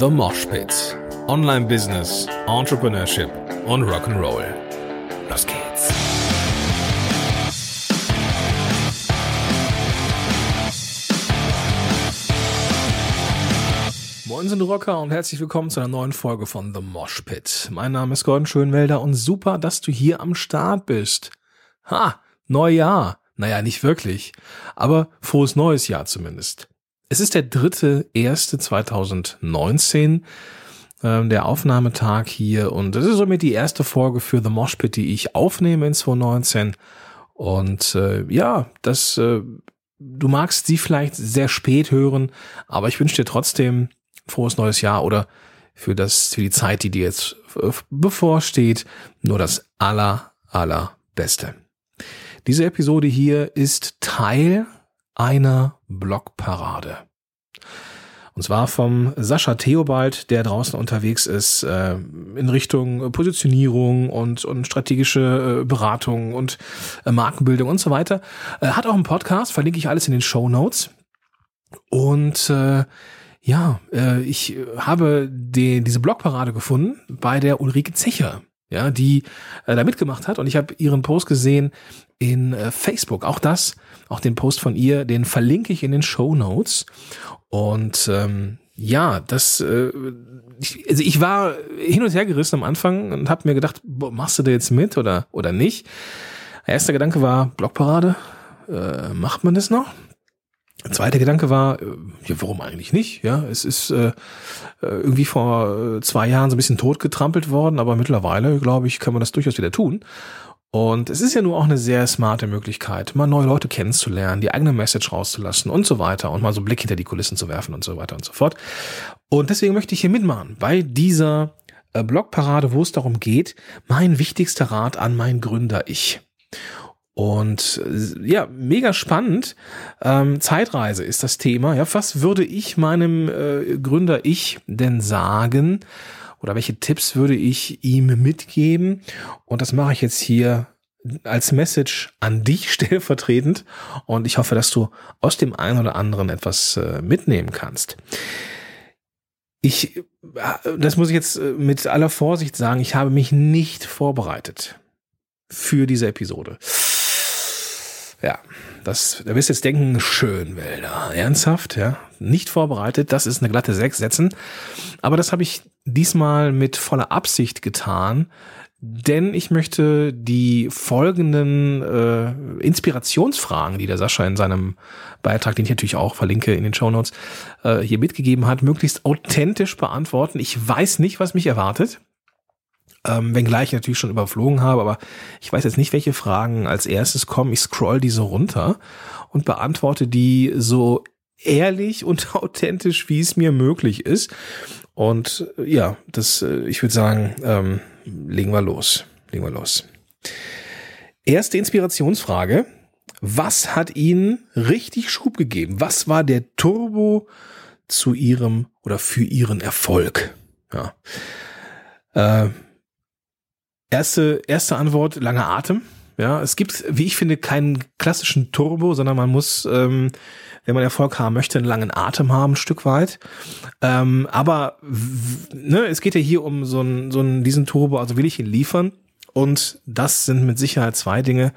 The Mosh Pit. Online Business, Entrepreneurship und Rock'n'Roll. Los geht's. Moin sind Rocker und herzlich willkommen zu einer neuen Folge von The Mosh Pit. Mein Name ist Gordon Schönwelder und super, dass du hier am Start bist. Ha, Neujahr. Naja, nicht wirklich, aber frohes neues Jahr zumindest. Es ist der dritte erste 2019, ähm, der Aufnahmetag hier und das ist somit die erste Folge für The Mosh Pit, die ich aufnehme in 2019 und äh, ja, das äh, du magst sie vielleicht sehr spät hören, aber ich wünsche dir trotzdem frohes neues Jahr oder für das für die Zeit, die dir jetzt äh, bevorsteht, nur das aller allerbeste. Diese Episode hier ist Teil einer Blogparade. Und zwar vom Sascha Theobald, der draußen unterwegs ist äh, in Richtung Positionierung und, und strategische äh, Beratung und äh, Markenbildung und so weiter. Äh, hat auch einen Podcast, verlinke ich alles in den Show Notes. Und äh, ja, äh, ich habe die, diese Blogparade gefunden bei der Ulrike Zecher ja, die äh, da mitgemacht hat. Und ich habe ihren Post gesehen in äh, Facebook. Auch das, auch den Post von ihr, den verlinke ich in den Show Notes. Und ähm, ja, das, äh, ich, also ich war hin und her gerissen am Anfang und habe mir gedacht, boah, machst du da jetzt mit oder oder nicht? Erster Gedanke war Blogparade. Äh, macht man das noch? Zweiter Gedanke war, äh, ja, warum eigentlich nicht? Ja, es ist äh, äh, irgendwie vor äh, zwei Jahren so ein bisschen totgetrampelt worden, aber mittlerweile, glaube ich, kann man das durchaus wieder tun. Und es ist ja nur auch eine sehr smarte Möglichkeit, mal neue Leute kennenzulernen, die eigene Message rauszulassen und so weiter und mal so einen Blick hinter die Kulissen zu werfen und so weiter und so fort. Und deswegen möchte ich hier mitmachen bei dieser Blogparade, wo es darum geht, mein wichtigster Rat an mein Gründer-Ich. Und äh, ja, mega spannend. Ähm, Zeitreise ist das Thema. Ja, was würde ich meinem äh, Gründer ich denn sagen? Oder welche Tipps würde ich ihm mitgeben? Und das mache ich jetzt hier als Message an dich stellvertretend. Und ich hoffe, dass du aus dem einen oder anderen etwas äh, mitnehmen kannst. Ich, äh, das muss ich jetzt äh, mit aller Vorsicht sagen, ich habe mich nicht vorbereitet für diese Episode. Ja, das, da wirst du jetzt denken, schön, Wälder. Ernsthaft, ja. Nicht vorbereitet, das ist eine glatte Sechs setzen. Aber das habe ich diesmal mit voller Absicht getan, denn ich möchte die folgenden äh, Inspirationsfragen, die der Sascha in seinem Beitrag, den ich natürlich auch verlinke in den Show Notes, äh, hier mitgegeben hat, möglichst authentisch beantworten. Ich weiß nicht, was mich erwartet ähm, wenngleich ich natürlich schon überflogen habe, aber ich weiß jetzt nicht, welche Fragen als erstes kommen. Ich scroll diese runter und beantworte die so ehrlich und authentisch, wie es mir möglich ist. Und äh, ja, das, äh, ich würde sagen, ähm, legen wir los. Legen wir los. Erste Inspirationsfrage. Was hat Ihnen richtig Schub gegeben? Was war der Turbo zu Ihrem oder für Ihren Erfolg? Ja. Äh, Erste, erste Antwort, langer Atem. Ja, es gibt, wie ich finde, keinen klassischen Turbo, sondern man muss, ähm, wenn man Erfolg haben möchte, einen langen Atem haben, ein Stück weit. Ähm, aber ne, es geht ja hier um so einen, so einen, diesen Turbo, also will ich ihn liefern. Und das sind mit Sicherheit zwei Dinge.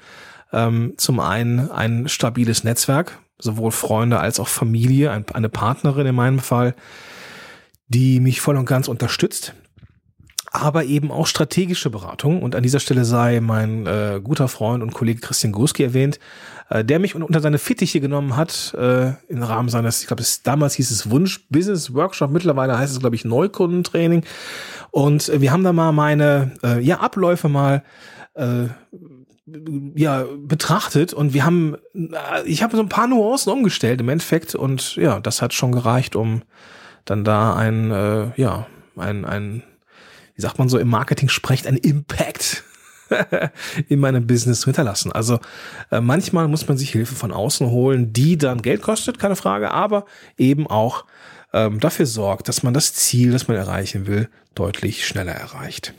Ähm, zum einen ein stabiles Netzwerk, sowohl Freunde als auch Familie, ein, eine Partnerin in meinem Fall, die mich voll und ganz unterstützt, aber eben auch strategische Beratung. Und an dieser Stelle sei mein äh, guter Freund und Kollege Christian Guski erwähnt, äh, der mich unter seine Fittiche genommen hat äh, im Rahmen seines, ich glaube, damals hieß es Wunsch Business Workshop, mittlerweile heißt es, glaube ich, Neukundentraining. Und äh, wir haben da mal meine äh, ja, Abläufe mal äh, ja betrachtet und wir haben äh, ich habe so ein paar Nuancen umgestellt im Endeffekt und ja das hat schon gereicht um dann da ein äh, ja ein ein wie sagt man so im Marketing spricht, ein Impact in meinem Business zu hinterlassen. Also äh, manchmal muss man sich Hilfe von außen holen, die dann Geld kostet, keine Frage, aber eben auch ähm, dafür sorgt, dass man das Ziel, das man erreichen will, deutlich schneller erreicht.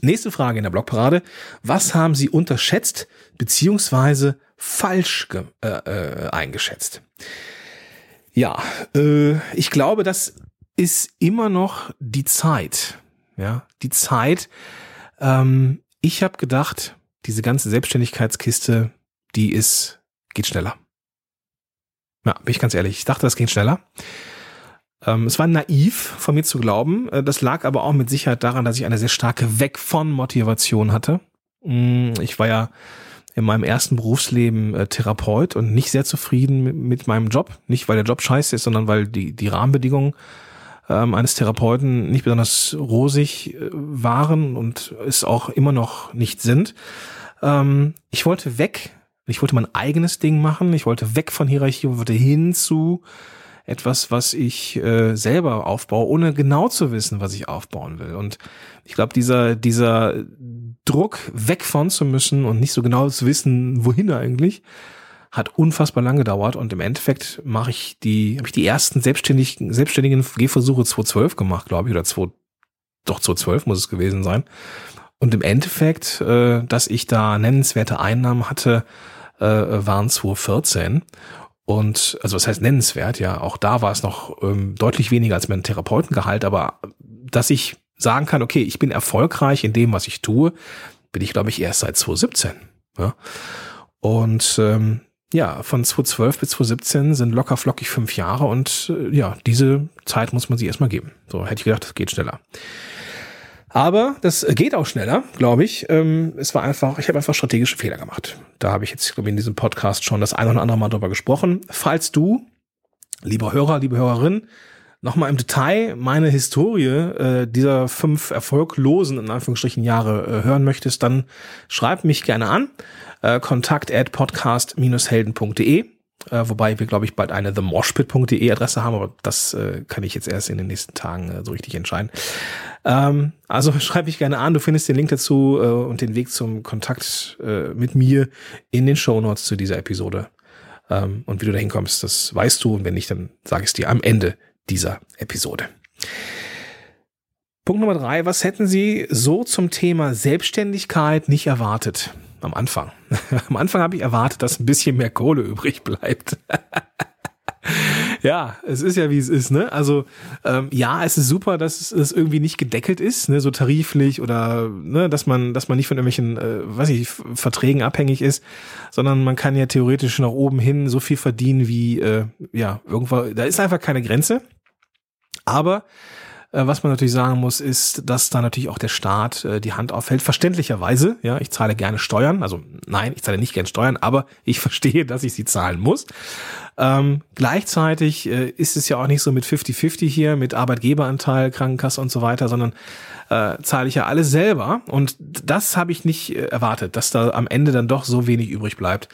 Nächste Frage in der Blogparade. Was haben Sie unterschätzt beziehungsweise falsch äh, äh, eingeschätzt? Ja, äh, ich glaube, dass ist immer noch die Zeit. Ja, die Zeit. Ähm, ich habe gedacht, diese ganze Selbstständigkeitskiste, die ist, geht schneller. Ja, bin ich ganz ehrlich. Ich dachte, das geht schneller. Ähm, es war naiv von mir zu glauben. Äh, das lag aber auch mit Sicherheit daran, dass ich eine sehr starke Weg von Motivation hatte. Mm, ich war ja in meinem ersten Berufsleben äh, Therapeut und nicht sehr zufrieden mit, mit, meinem Job. Nicht, weil der Job scheiße ist, sondern weil die, die Rahmenbedingungen ähm, eines Therapeuten nicht besonders rosig äh, waren und es auch immer noch nicht sind. Ähm, ich wollte weg. Ich wollte mein eigenes Ding machen. Ich wollte weg von Hierarchie, wollte hin zu etwas, was ich äh, selber aufbaue, ohne genau zu wissen, was ich aufbauen will. Und ich glaube, dieser, dieser Druck, weg von zu müssen und nicht so genau zu wissen, wohin eigentlich, hat unfassbar lang gedauert und im Endeffekt mache ich die, habe ich die ersten selbstständigen, selbstständigen Gehversuche 2012 gemacht, glaube ich, oder 2, doch 2012 muss es gewesen sein. Und im Endeffekt, äh, dass ich da nennenswerte Einnahmen hatte, äh, waren 2014. Und also was heißt nennenswert, ja, auch da war es noch ähm, deutlich weniger als mein Therapeutengehalt, aber dass ich sagen kann, okay, ich bin erfolgreich in dem, was ich tue, bin ich, glaube ich, erst seit 2017. Ja? Und ähm, ja, von 2012 bis 2017 sind locker flockig fünf Jahre und äh, ja, diese Zeit muss man sich erstmal geben. So hätte ich gedacht, das geht schneller. Aber das geht auch schneller, glaube ich. Ähm, es war einfach, ich habe einfach strategische Fehler gemacht. Da habe ich jetzt, glaube ich, in diesem Podcast schon das ein oder andere Mal drüber gesprochen. Falls du, lieber Hörer, liebe Hörerin, nochmal im Detail meine Historie äh, dieser fünf erfolglosen, in Anführungsstrichen, Jahre äh, hören möchtest, dann schreib mich gerne an. Äh, kontakt at podcast-helden.de äh, wobei wir, glaube ich, bald eine themoshpit.de Adresse haben, aber das äh, kann ich jetzt erst in den nächsten Tagen äh, so richtig entscheiden. Ähm, also schreib mich gerne an, du findest den Link dazu äh, und den Weg zum Kontakt äh, mit mir in den Show Notes zu dieser Episode. Ähm, und wie du da hinkommst, das weißt du und wenn nicht, dann sage ich es dir am Ende dieser Episode. Punkt Nummer drei, was hätten Sie so zum Thema Selbstständigkeit nicht erwartet? Am Anfang. am Anfang habe ich erwartet, dass ein bisschen mehr Kohle übrig bleibt. ja, es ist ja wie es ist, ne? Also ähm, ja, es ist super, dass es, es irgendwie nicht gedeckelt ist, ne, so tariflich oder ne, dass man, dass man nicht von irgendwelchen, äh, weiß ich, Verträgen abhängig ist, sondern man kann ja theoretisch nach oben hin so viel verdienen wie äh, ja irgendwo. Da ist einfach keine Grenze. Aber was man natürlich sagen muss, ist, dass da natürlich auch der Staat äh, die Hand aufhält. Verständlicherweise, ja, ich zahle gerne Steuern. Also nein, ich zahle nicht gerne Steuern, aber ich verstehe, dass ich sie zahlen muss. Ähm, gleichzeitig äh, ist es ja auch nicht so mit 50-50 hier, mit Arbeitgeberanteil, Krankenkasse und so weiter, sondern äh, zahle ich ja alles selber. Und das habe ich nicht äh, erwartet, dass da am Ende dann doch so wenig übrig bleibt.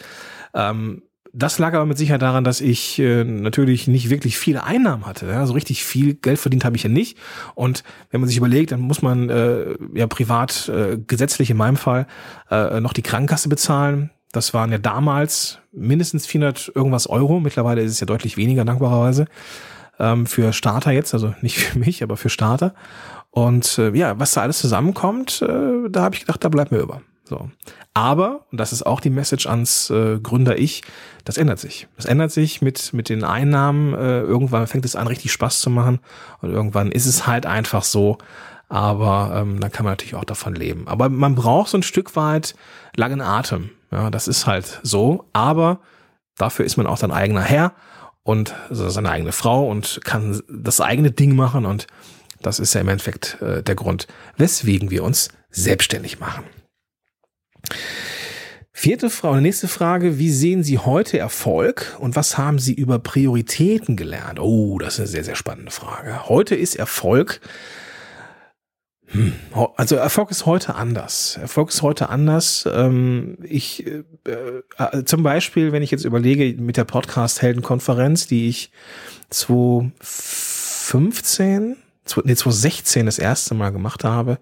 Ähm, das lag aber mit Sicherheit daran, dass ich äh, natürlich nicht wirklich viele Einnahmen hatte. Ja? So richtig viel Geld verdient habe ich ja nicht. Und wenn man sich überlegt, dann muss man äh, ja privat, äh, gesetzlich in meinem Fall, äh, noch die Krankenkasse bezahlen. Das waren ja damals mindestens 400 irgendwas Euro. Mittlerweile ist es ja deutlich weniger, dankbarerweise. Ähm, für Starter jetzt, also nicht für mich, aber für Starter. Und äh, ja, was da alles zusammenkommt, äh, da habe ich gedacht, da bleibt mir über. So. Aber, und das ist auch die Message ans äh, Gründer-Ich, das ändert sich. Das ändert sich mit, mit den Einnahmen. Äh, irgendwann fängt es an, richtig Spaß zu machen. Und irgendwann ist es halt einfach so. Aber ähm, dann kann man natürlich auch davon leben. Aber man braucht so ein Stück weit langen Atem. Ja, das ist halt so. Aber dafür ist man auch sein eigener Herr und seine eigene Frau und kann das eigene Ding machen. Und das ist ja im Endeffekt äh, der Grund, weswegen wir uns selbstständig machen. Vierte Frage, nächste Frage. Wie sehen Sie heute Erfolg und was haben Sie über Prioritäten gelernt? Oh, das ist eine sehr, sehr spannende Frage. Heute ist Erfolg, hm, also Erfolg ist heute anders. Erfolg ist heute anders. Ähm, ich, äh, äh, zum Beispiel, wenn ich jetzt überlege mit der Podcast-Heldenkonferenz, die ich 2015, nee, 2016 das erste Mal gemacht habe,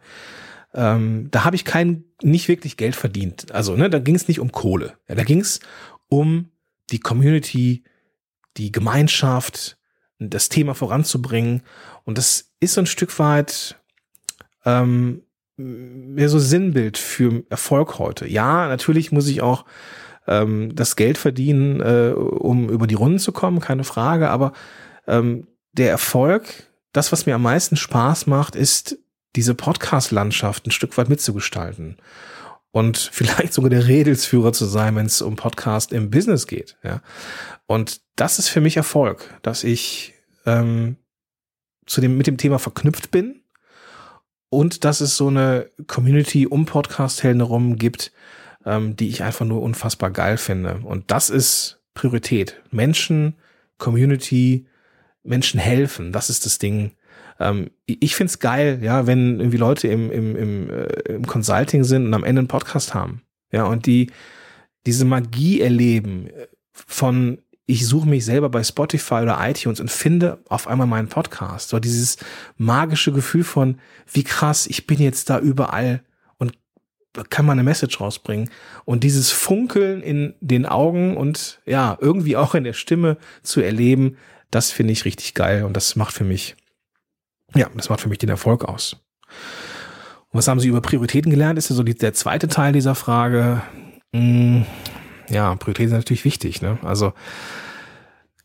ähm, da habe ich kein, nicht wirklich Geld verdient. Also, ne, da ging es nicht um Kohle. Ja, da ging es um die Community, die Gemeinschaft, das Thema voranzubringen. Und das ist so ein Stück weit ähm, mehr so Sinnbild für Erfolg heute. Ja, natürlich muss ich auch ähm, das Geld verdienen, äh, um über die Runden zu kommen, keine Frage, aber ähm, der Erfolg das, was mir am meisten Spaß macht, ist diese Podcast-Landschaft ein Stück weit mitzugestalten und vielleicht sogar der Redelsführer zu sein, wenn es um Podcast im Business geht. Ja. Und das ist für mich Erfolg, dass ich ähm, zu dem, mit dem Thema verknüpft bin und dass es so eine Community um Podcast-Helden herum gibt, ähm, die ich einfach nur unfassbar geil finde. Und das ist Priorität. Menschen, Community, Menschen helfen. Das ist das Ding. Ähm, ich find's geil, ja, wenn irgendwie Leute im, im, im, äh, im Consulting sind und am Ende einen Podcast haben. Ja, und die diese Magie erleben von ich suche mich selber bei Spotify oder iTunes und finde auf einmal meinen Podcast. So dieses magische Gefühl von, wie krass, ich bin jetzt da überall und kann mal eine Message rausbringen. Und dieses Funkeln in den Augen und ja, irgendwie auch in der Stimme zu erleben, das finde ich richtig geil und das macht für mich, ja, das macht für mich den Erfolg aus. Und was haben Sie über Prioritäten gelernt? Ist ja so die, der zweite Teil dieser Frage. Hm, ja, Prioritäten sind natürlich wichtig. Ne? Also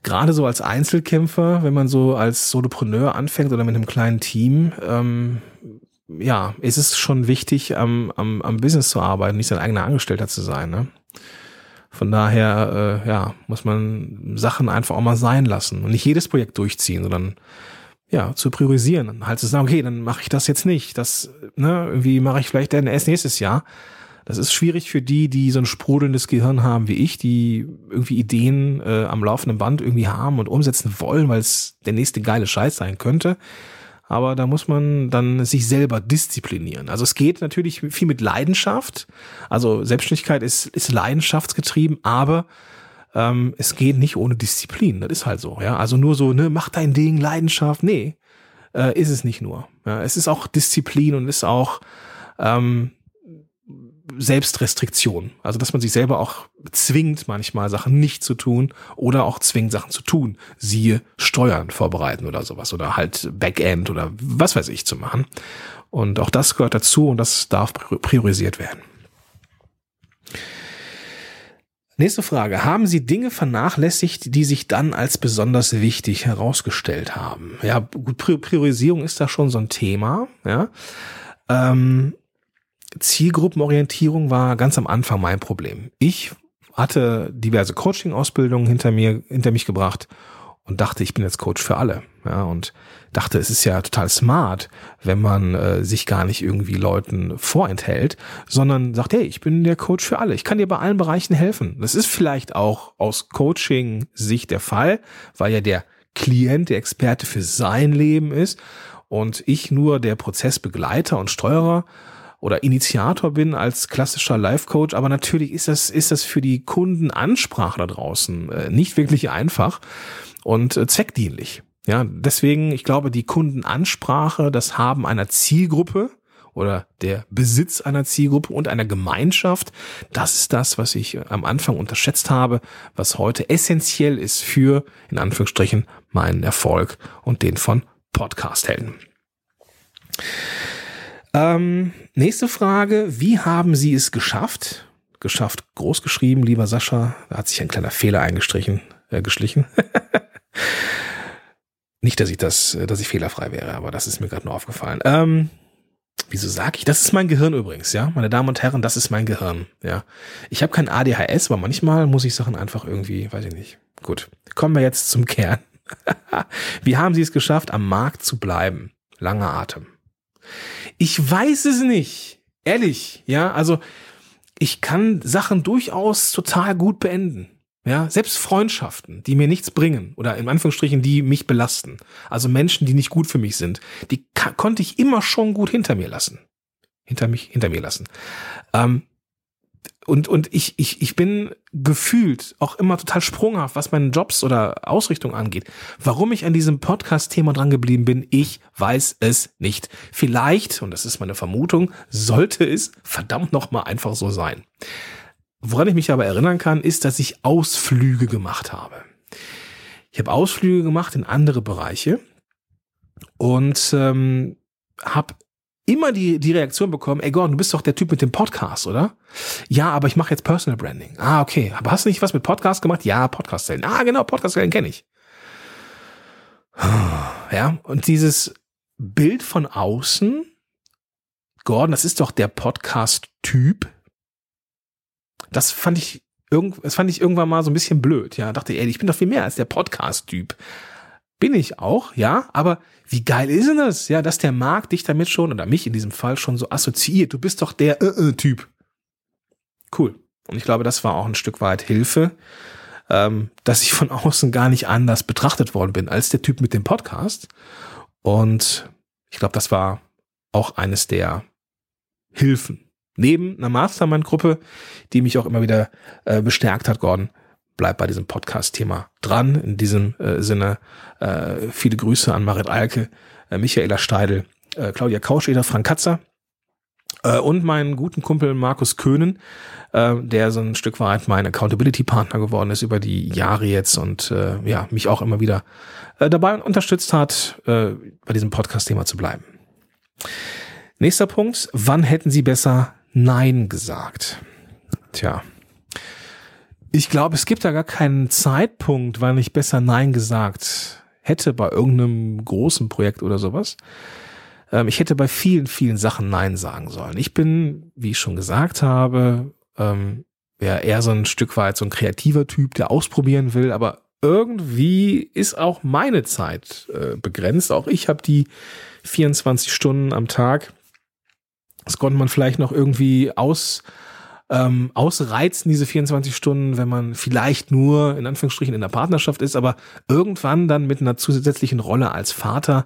gerade so als Einzelkämpfer, wenn man so als Solopreneur anfängt oder mit einem kleinen Team, ähm, ja, ist es schon wichtig, am, am, am Business zu arbeiten, nicht sein eigener Angestellter zu sein. Ne? Von daher, äh, ja, muss man Sachen einfach auch mal sein lassen und nicht jedes Projekt durchziehen, sondern ja, zu priorisieren. Halt zu sagen, okay, dann mache ich das jetzt nicht. Das, ne, irgendwie mache ich vielleicht dann erst nächstes Jahr. Das ist schwierig für die, die so ein sprudelndes Gehirn haben wie ich, die irgendwie Ideen äh, am laufenden Band irgendwie haben und umsetzen wollen, weil es der nächste geile Scheiß sein könnte. Aber da muss man dann sich selber disziplinieren. Also es geht natürlich viel mit Leidenschaft. Also Selbstständigkeit ist, ist leidenschaftsgetrieben, aber ähm, es geht nicht ohne Disziplin. Das ist halt so. Ja, also nur so, ne, mach dein Ding, Leidenschaft. Nee, äh, ist es nicht nur. Ja, es ist auch Disziplin und ist auch ähm, Selbstrestriktion. Also, dass man sich selber auch zwingt, manchmal Sachen nicht zu tun oder auch zwingt, Sachen zu tun. Siehe Steuern vorbereiten oder sowas oder halt Backend oder was weiß ich zu machen. Und auch das gehört dazu und das darf priorisiert werden. Nächste Frage. Haben Sie Dinge vernachlässigt, die sich dann als besonders wichtig herausgestellt haben? Ja, gut, Priorisierung ist da schon so ein Thema. Ja. Ähm, Zielgruppenorientierung war ganz am Anfang mein Problem. Ich hatte diverse Coaching-Ausbildungen hinter mir, hinter mich gebracht und dachte, ich bin jetzt Coach für alle. Ja, und dachte, es ist ja total smart, wenn man äh, sich gar nicht irgendwie Leuten vorenthält, sondern sagt, hey, ich bin der Coach für alle. Ich kann dir bei allen Bereichen helfen. Das ist vielleicht auch aus Coaching-Sicht der Fall, weil ja der Klient der Experte für sein Leben ist und ich nur der Prozessbegleiter und Steuerer oder Initiator bin als klassischer Life-Coach, aber natürlich ist das, ist das für die Kundenansprache da draußen äh, nicht wirklich einfach und äh, zweckdienlich. Ja, deswegen, ich glaube, die Kundenansprache, das Haben einer Zielgruppe oder der Besitz einer Zielgruppe und einer Gemeinschaft, das ist das, was ich am Anfang unterschätzt habe, was heute essentiell ist für, in Anführungsstrichen, meinen Erfolg und den von Podcast-Helden. Ähm, nächste Frage. Wie haben Sie es geschafft? Geschafft, groß geschrieben, lieber Sascha. Da hat sich ein kleiner Fehler eingestrichen, äh, geschlichen. Nicht, dass ich das, dass ich fehlerfrei wäre, aber das ist mir gerade nur aufgefallen. Ähm, wieso sage ich? Das ist mein Gehirn übrigens, ja, meine Damen und Herren, das ist mein Gehirn, ja. Ich habe kein ADHS, aber manchmal muss ich Sachen einfach irgendwie, weiß ich nicht. Gut, kommen wir jetzt zum Kern. Wie haben Sie es geschafft, am Markt zu bleiben? Langer Atem. Ich weiß es nicht. Ehrlich, ja, also ich kann Sachen durchaus total gut beenden. Ja, selbst Freundschaften, die mir nichts bringen oder in Anführungsstrichen, die mich belasten. Also Menschen, die nicht gut für mich sind, die konnte ich immer schon gut hinter mir lassen. Hinter mich, hinter mir lassen. Ähm, und, und ich, ich, ich bin gefühlt auch immer total sprunghaft, was meine Jobs oder Ausrichtung angeht. Warum ich an diesem Podcast-Thema dran geblieben bin, ich weiß es nicht. Vielleicht, und das ist meine Vermutung, sollte es verdammt nochmal einfach so sein. Woran ich mich aber erinnern kann, ist, dass ich Ausflüge gemacht habe. Ich habe Ausflüge gemacht in andere Bereiche und ähm, habe immer die, die Reaktion bekommen, ey Gordon, du bist doch der Typ mit dem Podcast, oder? Ja, aber ich mache jetzt Personal Branding. Ah, okay. Aber hast du nicht was mit Podcast gemacht? Ja, Podcast-Zellen. Ah, genau, Podcast-Zellen kenne ich. Ja, und dieses Bild von außen, Gordon, das ist doch der Podcast-Typ. Das fand ich das fand ich irgendwann mal so ein bisschen blöd. Ja, dachte, ey, ich bin doch viel mehr als der Podcast-Typ. Bin ich auch, ja, aber wie geil ist denn das? Ja, dass der Markt dich damit schon, oder mich in diesem Fall schon so assoziiert. Du bist doch der äh, äh, Typ. Cool. Und ich glaube, das war auch ein Stück weit Hilfe, ähm, dass ich von außen gar nicht anders betrachtet worden bin als der Typ mit dem Podcast. Und ich glaube, das war auch eines der Hilfen. Neben einer Mastermind-Gruppe, die mich auch immer wieder äh, bestärkt hat, Gordon, bleib bei diesem Podcast-Thema dran. In diesem äh, Sinne äh, viele Grüße an Marit Alke, äh, Michaela Steidel, äh, Claudia Kauscheder, Frank Katzer äh, und meinen guten Kumpel Markus Köhnen, äh, der so ein Stück weit mein Accountability-Partner geworden ist über die Jahre jetzt und äh, ja mich auch immer wieder äh, dabei unterstützt hat, äh, bei diesem Podcast-Thema zu bleiben. Nächster Punkt, wann hätten Sie besser Nein gesagt? Tja, ich glaube, es gibt da gar keinen Zeitpunkt, wann ich besser Nein gesagt hätte bei irgendeinem großen Projekt oder sowas. Ähm, ich hätte bei vielen, vielen Sachen Nein sagen sollen. Ich bin, wie ich schon gesagt habe, ähm, ja, eher so ein Stück weit so ein kreativer Typ, der ausprobieren will, aber irgendwie ist auch meine Zeit äh, begrenzt. Auch ich habe die 24 Stunden am Tag. Das konnte man vielleicht noch irgendwie aus ähm, ausreizen, diese 24 Stunden, wenn man vielleicht nur in Anführungsstrichen in der Partnerschaft ist, aber irgendwann dann mit einer zusätzlichen Rolle als Vater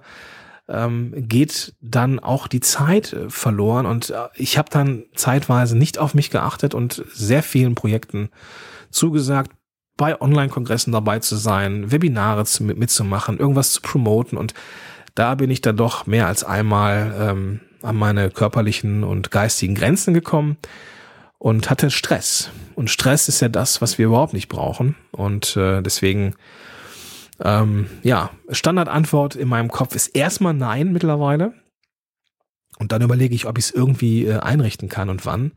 ähm, geht dann auch die Zeit äh, verloren. Und äh, ich habe dann zeitweise nicht auf mich geachtet und sehr vielen Projekten zugesagt, bei Online-Kongressen dabei zu sein, Webinare zu, mitzumachen, irgendwas zu promoten. Und da bin ich dann doch mehr als einmal ähm, an meine körperlichen und geistigen Grenzen gekommen und hatte Stress. Und Stress ist ja das, was wir überhaupt nicht brauchen. Und äh, deswegen, ähm, ja, Standardantwort in meinem Kopf ist erstmal Nein mittlerweile. Und dann überlege ich, ob ich es irgendwie äh, einrichten kann und wann.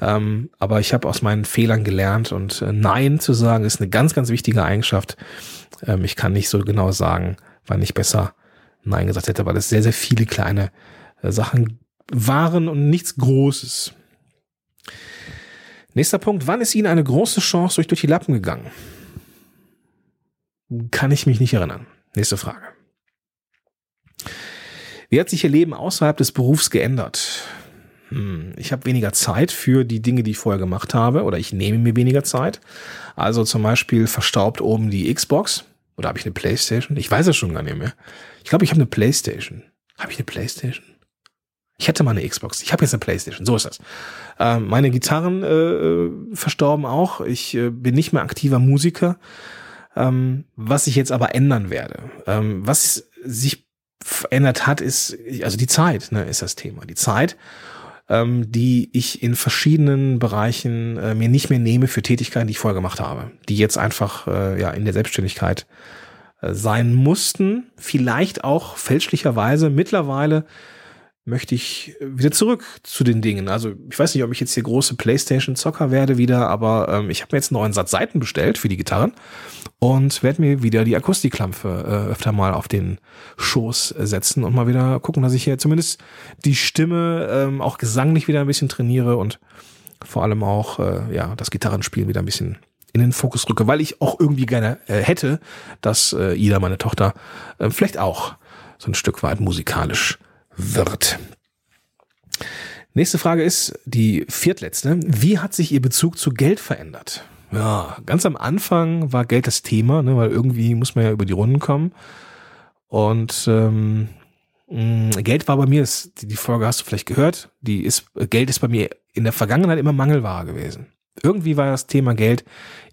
Ähm, aber ich habe aus meinen Fehlern gelernt und äh, Nein zu sagen ist eine ganz, ganz wichtige Eigenschaft. Ähm, ich kann nicht so genau sagen, wann ich besser Nein gesagt hätte, weil es sehr, sehr viele kleine Sachen waren und nichts Großes. Nächster Punkt. Wann ist Ihnen eine große Chance durch, durch die Lappen gegangen? Kann ich mich nicht erinnern. Nächste Frage. Wie hat sich Ihr Leben außerhalb des Berufs geändert? Hm, ich habe weniger Zeit für die Dinge, die ich vorher gemacht habe, oder ich nehme mir weniger Zeit. Also zum Beispiel verstaubt oben die Xbox. Oder habe ich eine Playstation? Ich weiß es schon gar nicht mehr. Ich glaube, ich habe eine Playstation. Habe ich eine Playstation? Ich hätte mal eine Xbox. Ich habe jetzt eine Playstation. So ist das. Ähm, meine Gitarren äh, verstorben auch. Ich äh, bin nicht mehr aktiver Musiker. Ähm, was ich jetzt aber ändern werde. Ähm, was sich verändert hat, ist, also die Zeit, ne, ist das Thema. Die Zeit, ähm, die ich in verschiedenen Bereichen äh, mir nicht mehr nehme für Tätigkeiten, die ich vorher gemacht habe. Die jetzt einfach äh, ja in der Selbstständigkeit äh, sein mussten. Vielleicht auch fälschlicherweise mittlerweile möchte ich wieder zurück zu den Dingen. Also ich weiß nicht, ob ich jetzt hier große PlayStation-Zocker werde wieder, aber ähm, ich habe mir jetzt einen neuen Satz Seiten bestellt für die Gitarren und werde mir wieder die Akustikklampe äh, öfter mal auf den Schoß setzen und mal wieder gucken, dass ich hier zumindest die Stimme ähm, auch gesanglich wieder ein bisschen trainiere und vor allem auch äh, ja das Gitarrenspielen wieder ein bisschen in den Fokus rücke, weil ich auch irgendwie gerne äh, hätte, dass äh, Ida, meine Tochter, äh, vielleicht auch so ein Stück weit musikalisch wird. Nächste Frage ist die viertletzte. Wie hat sich Ihr Bezug zu Geld verändert? Ja, ganz am Anfang war Geld das Thema, ne, weil irgendwie muss man ja über die Runden kommen. Und ähm, Geld war bei mir, die Folge hast du vielleicht gehört, die ist, Geld ist bei mir in der Vergangenheit immer Mangelware gewesen. Irgendwie war das Thema Geld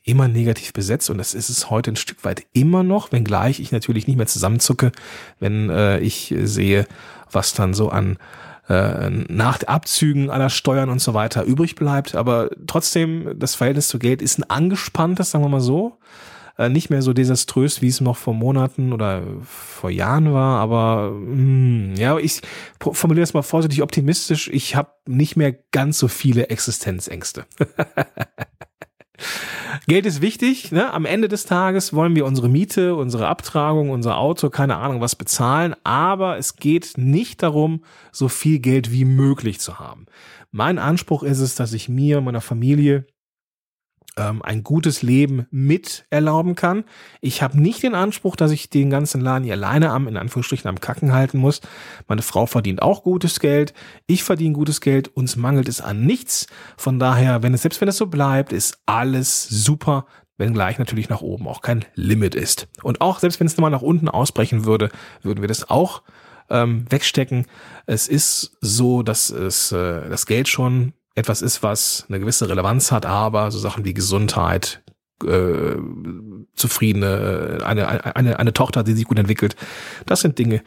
immer negativ besetzt und das ist es heute ein Stück weit immer noch, wenngleich ich natürlich nicht mehr zusammenzucke, wenn äh, ich sehe, was dann so an äh, nach Abzügen aller Steuern und so weiter übrig bleibt. Aber trotzdem, das Verhältnis zu Geld ist ein angespanntes, sagen wir mal so. Äh, nicht mehr so desaströs, wie es noch vor Monaten oder vor Jahren war, aber mh, hm, ja, ich formuliere es mal vorsichtig optimistisch. Ich habe nicht mehr ganz so viele Existenzängste. Geld ist wichtig. Ne? Am Ende des Tages wollen wir unsere Miete, unsere Abtragung, unser Auto, keine Ahnung was bezahlen. Aber es geht nicht darum, so viel Geld wie möglich zu haben. Mein Anspruch ist es, dass ich mir meiner Familie ähm, ein gutes Leben mit erlauben kann. Ich habe nicht den Anspruch, dass ich den ganzen Laden hier alleine am, in Anführungsstrichen, am Kacken halten muss. Meine Frau verdient auch gutes Geld. Ich verdiene gutes Geld. Uns mangelt es an nichts. Von daher, wenn es, selbst wenn es so bleibt, ist alles super. Wenngleich natürlich nach oben auch kein Limit ist. Und auch selbst wenn es nochmal nach unten ausbrechen würde, würden wir das auch ähm, wegstecken. Es ist so, dass es äh, das Geld schon etwas ist, was eine gewisse Relevanz hat, aber so Sachen wie Gesundheit, äh, zufriedene, äh, eine, eine, eine Tochter, die sich gut entwickelt, das sind Dinge,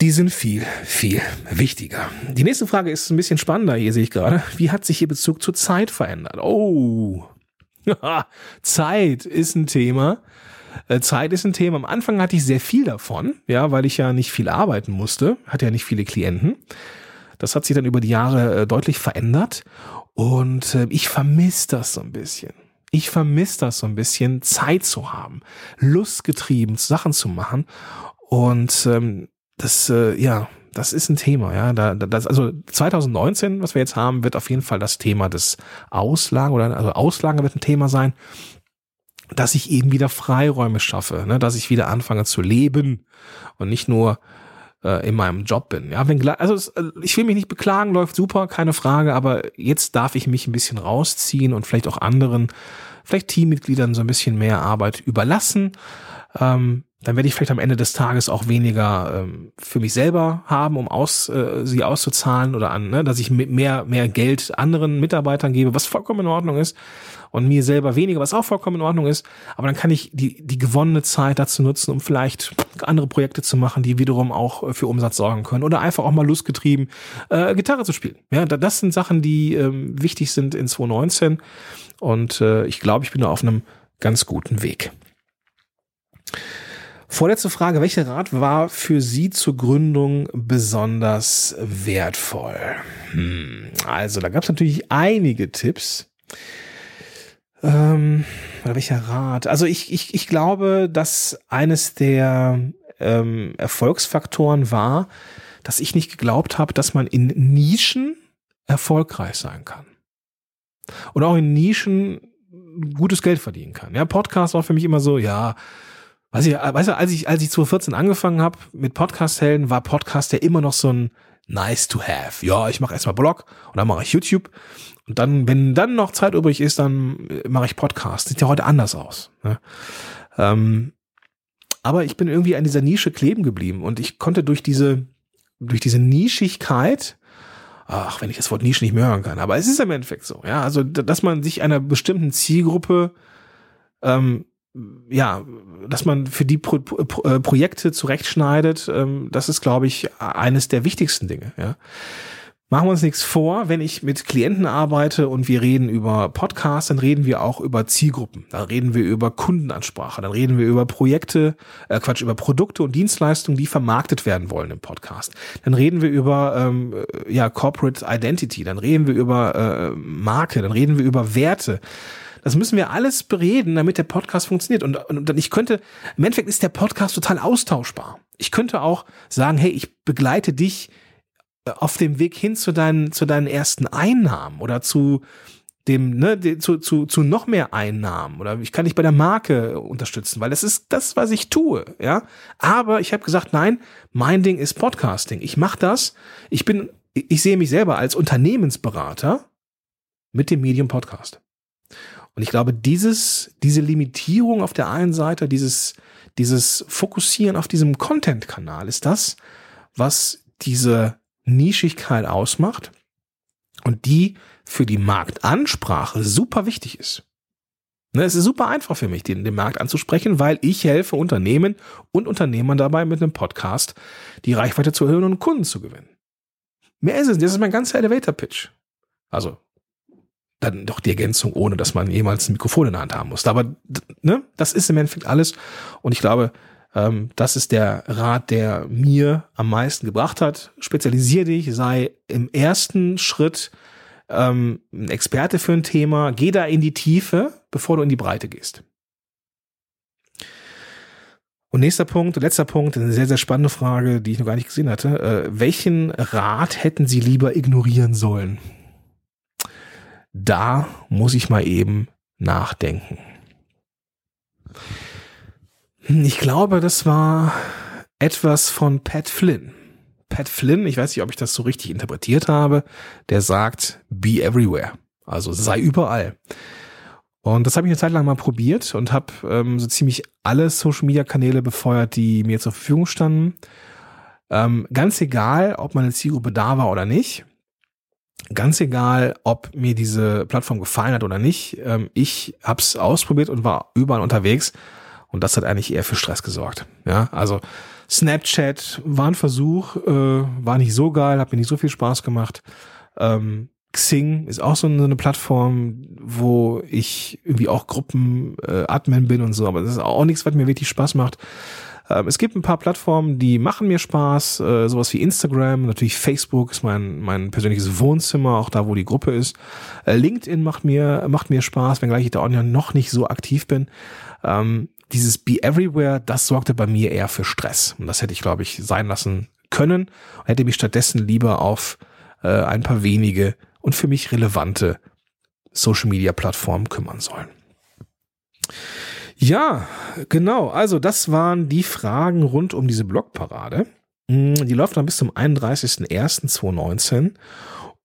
die sind viel, viel wichtiger. Die nächste Frage ist ein bisschen spannender, hier sehe ich gerade. Wie hat sich Ihr Bezug zur Zeit verändert? Oh, Zeit ist ein Thema. Äh, Zeit ist ein Thema. Am Anfang hatte ich sehr viel davon, ja, weil ich ja nicht viel arbeiten musste, hatte ja nicht viele Klienten. Das hat sich dann über die Jahre äh, deutlich verändert und äh, ich vermisse das so ein bisschen. Ich vermisse das so ein bisschen, Zeit zu haben, lustgetrieben Sachen zu machen und ähm, das, äh, ja, das ist ein Thema, ja. Da, das, also 2019, was wir jetzt haben, wird auf jeden Fall das Thema des Auslagen oder also Auslagen wird ein Thema sein, dass ich eben wieder Freiräume schaffe, ne, dass ich wieder anfange zu leben und nicht nur äh, in meinem Job bin. Ja, wenn also äh, ich will mich nicht beklagen, läuft super, keine Frage, aber jetzt darf ich mich ein bisschen rausziehen und vielleicht auch anderen, vielleicht Teammitgliedern so ein bisschen mehr Arbeit überlassen. Ähm, dann werde ich vielleicht am Ende des Tages auch weniger ähm, für mich selber haben, um aus, äh, sie auszuzahlen oder an, ne, dass ich mehr, mehr Geld anderen Mitarbeitern gebe, was vollkommen in Ordnung ist und mir selber weniger, was auch vollkommen in Ordnung ist. Aber dann kann ich die, die gewonnene Zeit dazu nutzen, um vielleicht andere Projekte zu machen, die wiederum auch für Umsatz sorgen können oder einfach auch mal lustgetrieben äh, Gitarre zu spielen. Ja, das sind Sachen, die ähm, wichtig sind in 2019 und äh, ich glaube, ich bin da auf einem ganz guten Weg. Vorletzte Frage. Welcher Rat war für Sie zur Gründung besonders wertvoll? Hm, also, da gab es natürlich einige Tipps. Ähm, welcher Rat? Also ich, ich, ich glaube, dass eines der ähm, Erfolgsfaktoren war, dass ich nicht geglaubt habe, dass man in Nischen erfolgreich sein kann. Und auch in Nischen gutes Geld verdienen kann. Ja, Podcast war für mich immer so, ja, Weiß ich, weißt du, als ich, als ich 2014 angefangen habe mit Podcast-Helden, war Podcast ja immer noch so ein nice to have. Ja, ich mache erstmal Blog und dann mache ich YouTube. Und dann, wenn dann noch Zeit übrig ist, dann äh, mache ich Podcast. Sieht ja heute anders aus. Ne? Ähm, aber ich bin irgendwie an dieser Nische kleben geblieben und ich konnte durch diese, durch diese Nischigkeit, ach, wenn ich das Wort Nische nicht mehr hören kann, aber es ist im Endeffekt so, ja, also, dass man sich einer bestimmten Zielgruppe ähm, ja, dass man für die Pro Pro äh, Projekte zurechtschneidet, ähm, das ist, glaube ich, eines der wichtigsten Dinge. Ja. Machen wir uns nichts vor, wenn ich mit Klienten arbeite und wir reden über Podcasts, dann reden wir auch über Zielgruppen, dann reden wir über Kundenansprache, dann reden wir über Projekte, äh Quatsch, über Produkte und Dienstleistungen, die vermarktet werden wollen im Podcast. Dann reden wir über ähm, ja, Corporate Identity, dann reden wir über äh, Marke, dann reden wir über Werte. Das müssen wir alles bereden, damit der Podcast funktioniert. Und, und, und ich könnte, im Endeffekt ist der Podcast total austauschbar. Ich könnte auch sagen, hey, ich begleite dich äh, auf dem Weg hin zu deinen, zu deinen ersten Einnahmen oder zu dem, ne, zu, zu, zu noch mehr Einnahmen oder ich kann dich bei der Marke unterstützen, weil das ist das, was ich tue, ja. Aber ich habe gesagt, nein, mein Ding ist Podcasting. Ich mache das. Ich bin, ich sehe mich selber als Unternehmensberater mit dem Medium Podcast. Und ich glaube, dieses, diese Limitierung auf der einen Seite, dieses, dieses Fokussieren auf diesem Content-Kanal ist das, was diese Nischigkeit ausmacht und die für die Marktansprache super wichtig ist. Ne, es ist super einfach für mich, den, den Markt anzusprechen, weil ich helfe Unternehmen und Unternehmern dabei, mit einem Podcast die Reichweite zu erhöhen und Kunden zu gewinnen. Mehr ist es. Das ist mein ganzer Elevator-Pitch. Also dann doch die Ergänzung, ohne dass man jemals ein Mikrofon in der Hand haben muss. Aber ne, das ist im Endeffekt alles. Und ich glaube, ähm, das ist der Rat, der mir am meisten gebracht hat. Spezialisier dich, sei im ersten Schritt ähm, ein Experte für ein Thema, geh da in die Tiefe, bevor du in die Breite gehst. Und nächster Punkt, letzter Punkt, eine sehr, sehr spannende Frage, die ich noch gar nicht gesehen hatte. Äh, welchen Rat hätten Sie lieber ignorieren sollen? Da muss ich mal eben nachdenken. Hm, ich glaube, das war etwas von Pat Flynn. Pat Flynn, ich weiß nicht, ob ich das so richtig interpretiert habe, der sagt, be everywhere. Also sei überall. Und das habe ich eine Zeit lang mal probiert und habe ähm, so ziemlich alle Social-Media-Kanäle befeuert, die mir zur Verfügung standen. Ähm, ganz egal, ob meine Zielgruppe da war oder nicht. Ganz egal, ob mir diese Plattform gefallen hat oder nicht. Ähm, ich habe es ausprobiert und war überall unterwegs. Und das hat eigentlich eher für Stress gesorgt. Ja, also Snapchat war ein Versuch, äh, war nicht so geil, hat mir nicht so viel Spaß gemacht. Ähm, Xing ist auch so eine Plattform, wo ich irgendwie auch Gruppen-Admin äh, bin und so, aber das ist auch nichts, was mir wirklich Spaß macht. Ähm, es gibt ein paar Plattformen, die machen mir Spaß, äh, sowas wie Instagram, natürlich Facebook ist mein, mein persönliches Wohnzimmer, auch da, wo die Gruppe ist. Äh, LinkedIn macht mir, macht mir Spaß, wenngleich ich da auch noch nicht so aktiv bin. Ähm, dieses Be Everywhere, das sorgte bei mir eher für Stress. Und das hätte ich, glaube ich, sein lassen können und hätte mich stattdessen lieber auf äh, ein paar wenige und für mich relevante Social Media Plattformen kümmern sollen. Ja, genau. Also das waren die Fragen rund um diese Blogparade. Mm, die läuft dann bis zum 31.01.2019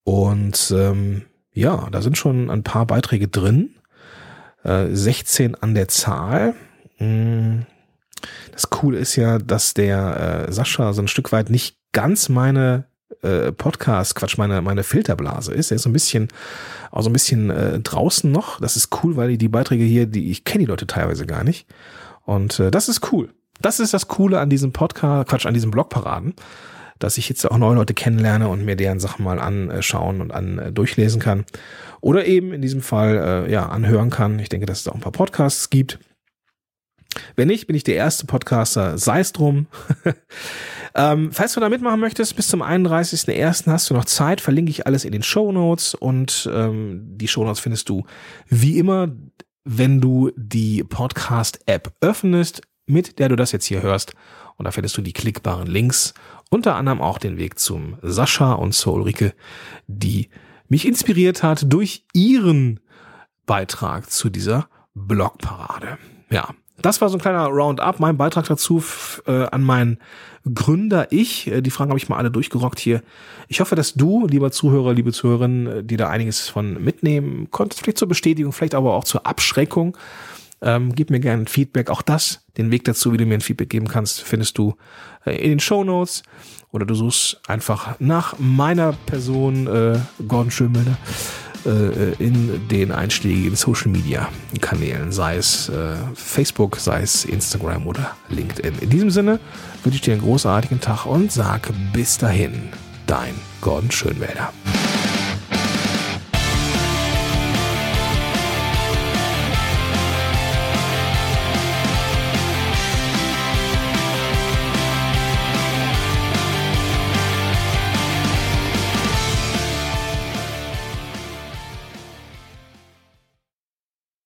und ähm, ja, da sind schon ein paar Beiträge drin. Äh, 16 an der Zahl. Mm, das Coole ist ja, dass der äh, Sascha so ein Stück weit nicht ganz meine äh, Podcast, Quatsch, meine, meine Filterblase ist. Er ist so ein bisschen, auch so ein bisschen äh, draußen noch. Das ist cool, weil die, die Beiträge hier, die ich kenne die Leute teilweise gar nicht. Und äh, das ist cool. Das ist das Coole an diesem Podcast, Quatsch, an diesem Blogparaden, dass ich jetzt auch neue Leute kennenlerne und mir deren Sachen mal anschauen und an äh, durchlesen kann. Oder eben in diesem Fall äh, ja anhören kann. Ich denke, dass es auch ein paar Podcasts gibt. Wenn nicht, bin ich der erste Podcaster, sei es drum. ähm, falls du da mitmachen möchtest, bis zum 31.01. hast du noch Zeit, verlinke ich alles in den Show Notes und ähm, die Show Notes findest du wie immer, wenn du die Podcast-App öffnest, mit der du das jetzt hier hörst. Und da findest du die klickbaren Links, unter anderem auch den Weg zum Sascha und zur Ulrike, die mich inspiriert hat durch ihren Beitrag zu dieser Blogparade. Ja, das war so ein kleiner Roundup, mein Beitrag dazu äh, an meinen Gründer ich. Äh, die Fragen habe ich mal alle durchgerockt hier. Ich hoffe, dass du, lieber Zuhörer, liebe Zuhörerin, äh, die da einiges von mitnehmen konntest, vielleicht zur Bestätigung, vielleicht aber auch zur Abschreckung. Ähm, gib mir gerne ein Feedback. Auch das, den Weg dazu, wie du mir ein Feedback geben kannst, findest du äh, in den Show Notes oder du suchst einfach nach meiner Person, äh, Gordon Schönmilder äh, in den einschlägigen Social Media Kanälen, sei es äh, Facebook, sei es Instagram oder LinkedIn. In diesem Sinne wünsche ich dir einen großartigen Tag und sag bis dahin, dein Gordon Schönwälder.